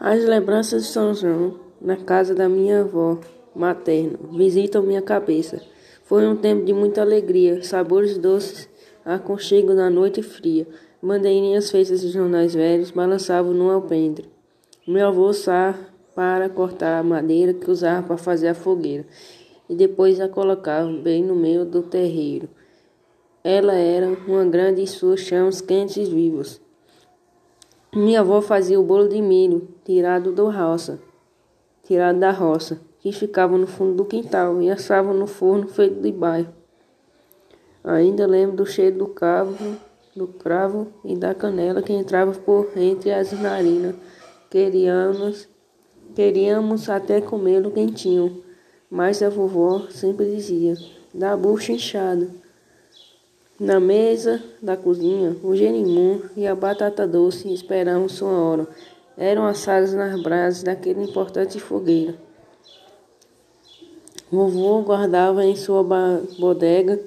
As lembranças de São João, na casa da minha avó materna, visitam minha cabeça. Foi um tempo de muita alegria, sabores doces, aconchego na noite fria. Bandeirinhas feitas de jornais velhos balançavam no alpendre. Meu avô sá para cortar a madeira que usava para fazer a fogueira e depois a colocava bem no meio do terreiro. Ela era uma grande e suas chamas quentes e vivas. Minha avó fazia o bolo de milho, tirado do roça, tirado da roça, que ficava no fundo do quintal e assava no forno feito de bairro. Ainda lembro do cheiro do do cravo e da canela que entrava por entre as narinas. Queríamos, queríamos até comê-lo quentinho, mas a vovó sempre dizia, da bucha inchada. Na mesa da cozinha, o gerimum e a batata doce esperavam sua hora. Eram assados nas brasas daquele importante fogueira. Vovô guardava em sua bodega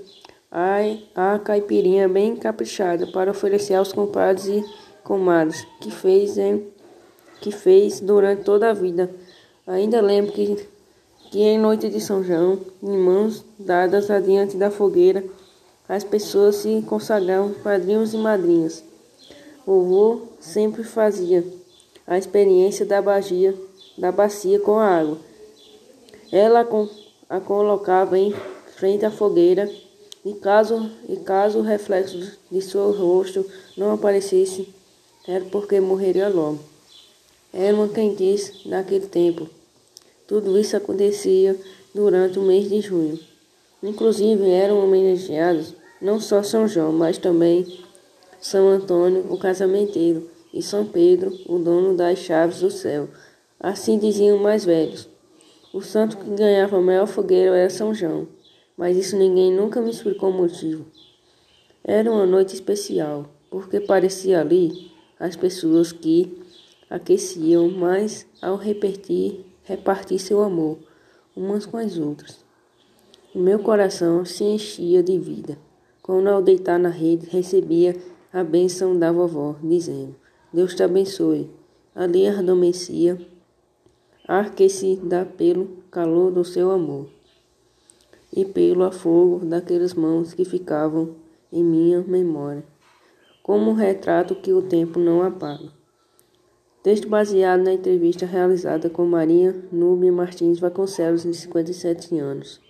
a caipirinha bem caprichada para oferecer aos compadres e comadres, que fez, em, que fez durante toda a vida. Ainda lembro que, que em noite de São João, em mãos dadas adiante da fogueira, as pessoas se consagravam padrinhos e madrinhas. Vovô sempre fazia a experiência da bacia, da bacia com a água. Ela a colocava em frente à fogueira e caso, e caso o reflexo de seu rosto não aparecesse, era porque morreria logo. Era uma quentice naquele tempo. Tudo isso acontecia durante o mês de junho. Inclusive eram homenageados não só São João, mas também São Antônio, o casamenteiro, e São Pedro, o dono das chaves do céu. Assim diziam mais velhos. O santo que ganhava a maior fogueira era São João, mas isso ninguém nunca me explicou o motivo. Era uma noite especial, porque parecia ali as pessoas que aqueciam mais ao repartir, repartir seu amor umas com as outras. O meu coração se enchia de vida. Quando ao deitar na rede, recebia a bênção da vovó, dizendo: Deus te abençoe. Ali adormecia, aquecida pelo calor do seu amor e pelo afogo daquelas mãos que ficavam em minha memória, como um retrato que o tempo não apaga. Texto baseado na entrevista realizada com Maria Núbia Martins Vasconcelos, de 57 anos.